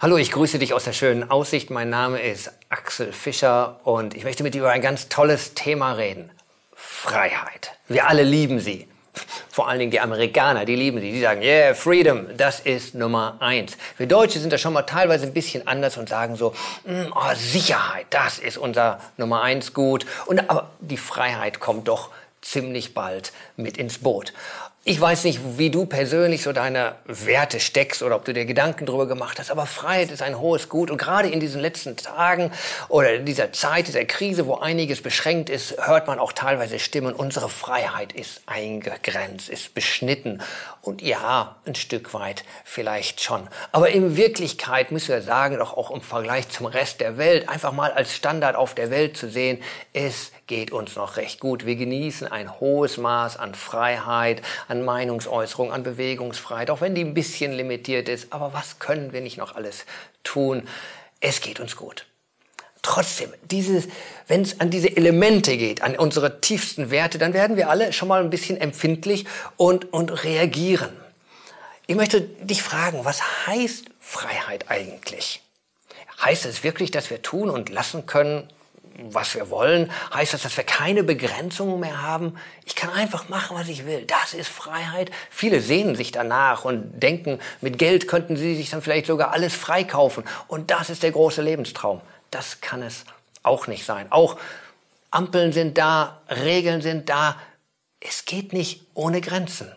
Hallo, ich grüße dich aus der schönen Aussicht. Mein Name ist Axel Fischer und ich möchte mit dir über ein ganz tolles Thema reden. Freiheit. Wir alle lieben sie. Vor allen Dingen die Amerikaner, die lieben sie. Die sagen, yeah, Freedom, das ist Nummer eins. Wir Deutsche sind da schon mal teilweise ein bisschen anders und sagen so, mm, oh, Sicherheit, das ist unser Nummer eins Gut. Und aber die Freiheit kommt doch ziemlich bald mit ins Boot. Ich weiß nicht, wie du persönlich so deine Werte steckst oder ob du dir Gedanken darüber gemacht hast, aber Freiheit ist ein hohes Gut und gerade in diesen letzten Tagen oder in dieser Zeit, dieser Krise, wo einiges beschränkt ist, hört man auch teilweise Stimmen, unsere Freiheit ist eingegrenzt, ist beschnitten und ja, ein Stück weit vielleicht schon. Aber in Wirklichkeit müssen wir sagen, doch auch im Vergleich zum Rest der Welt, einfach mal als Standard auf der Welt zu sehen, es geht uns noch recht gut. Wir genießen ein hohes Maß an Freiheit, an Meinungsäußerung, an Bewegungsfreiheit, auch wenn die ein bisschen limitiert ist. Aber was können wir nicht noch alles tun? Es geht uns gut. Trotzdem, wenn es an diese Elemente geht, an unsere tiefsten Werte, dann werden wir alle schon mal ein bisschen empfindlich und, und reagieren. Ich möchte dich fragen, was heißt Freiheit eigentlich? Heißt es wirklich, dass wir tun und lassen können, was wir wollen? Heißt das, dass wir keine Begrenzungen mehr haben? Ich kann einfach machen, was ich will. Das ist Freiheit. Viele sehnen sich danach und denken, mit Geld könnten sie sich dann vielleicht sogar alles freikaufen. Und das ist der große Lebenstraum. Das kann es auch nicht sein. Auch Ampeln sind da, Regeln sind da. Es geht nicht ohne Grenzen.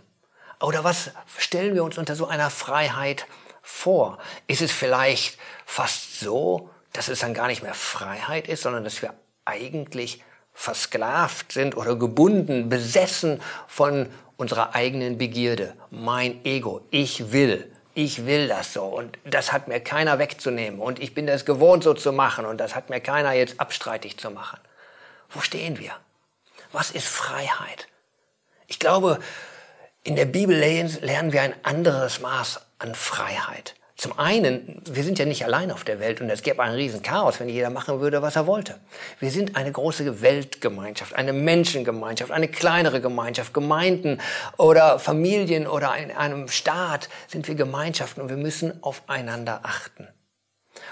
Oder was stellen wir uns unter so einer Freiheit vor? Ist es vielleicht fast so, dass es dann gar nicht mehr Freiheit ist, sondern dass wir eigentlich versklavt sind oder gebunden, besessen von unserer eigenen Begierde. Mein Ego, ich will, ich will das so und das hat mir keiner wegzunehmen und ich bin das gewohnt so zu machen und das hat mir keiner jetzt abstreitig zu machen. Wo stehen wir? Was ist Freiheit? Ich glaube, in der Bibel lernen wir ein anderes Maß an Freiheit. Zum einen, wir sind ja nicht allein auf der Welt und es gäbe ein Riesenchaos, wenn jeder machen würde, was er wollte. Wir sind eine große Weltgemeinschaft, eine Menschengemeinschaft, eine kleinere Gemeinschaft, Gemeinden oder Familien oder in einem Staat sind wir Gemeinschaften und wir müssen aufeinander achten.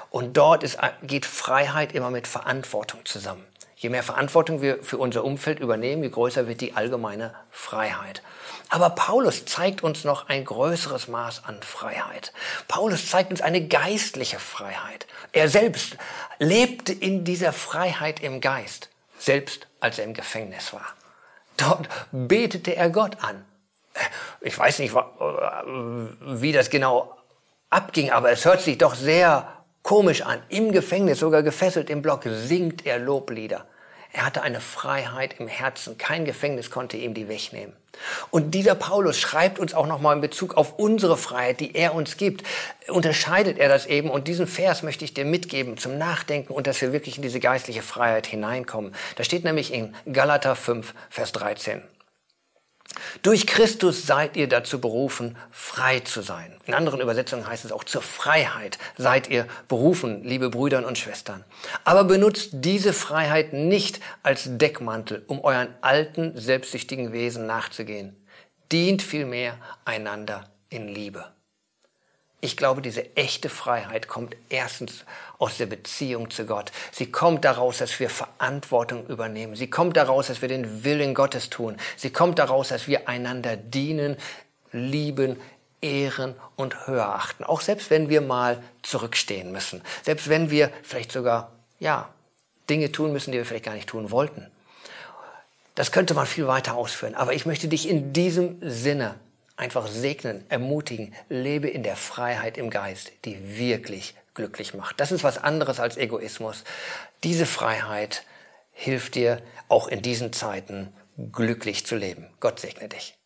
Und dort ist, geht Freiheit immer mit Verantwortung zusammen. Je mehr Verantwortung wir für unser Umfeld übernehmen, je größer wird die allgemeine Freiheit. Aber Paulus zeigt uns noch ein größeres Maß an Freiheit. Paulus zeigt uns eine geistliche Freiheit. Er selbst lebte in dieser Freiheit im Geist, selbst als er im Gefängnis war. Dort betete er Gott an. Ich weiß nicht, wie das genau abging, aber es hört sich doch sehr komisch an. Im Gefängnis, sogar gefesselt im Block, singt er Loblieder. Er hatte eine Freiheit im Herzen. Kein Gefängnis konnte ihm die wegnehmen. Und dieser Paulus schreibt uns auch nochmal in Bezug auf unsere Freiheit, die er uns gibt, unterscheidet er das eben. Und diesen Vers möchte ich dir mitgeben zum Nachdenken und dass wir wirklich in diese geistliche Freiheit hineinkommen. Da steht nämlich in Galater 5, Vers 13. Durch Christus seid ihr dazu berufen, frei zu sein. In anderen Übersetzungen heißt es auch zur Freiheit seid ihr berufen, liebe Brüder und Schwestern. Aber benutzt diese Freiheit nicht als Deckmantel, um euren alten, selbstsüchtigen Wesen nachzugehen. Dient vielmehr einander in Liebe. Ich glaube, diese echte Freiheit kommt erstens aus der Beziehung zu Gott. Sie kommt daraus, dass wir Verantwortung übernehmen. Sie kommt daraus, dass wir den Willen Gottes tun. Sie kommt daraus, dass wir einander dienen, lieben, ehren und höher achten. Auch selbst wenn wir mal zurückstehen müssen. Selbst wenn wir vielleicht sogar, ja, Dinge tun müssen, die wir vielleicht gar nicht tun wollten. Das könnte man viel weiter ausführen. Aber ich möchte dich in diesem Sinne einfach segnen, ermutigen, lebe in der Freiheit im Geist, die wirklich glücklich macht. Das ist was anderes als Egoismus. Diese Freiheit hilft dir auch in diesen Zeiten glücklich zu leben. Gott segne dich.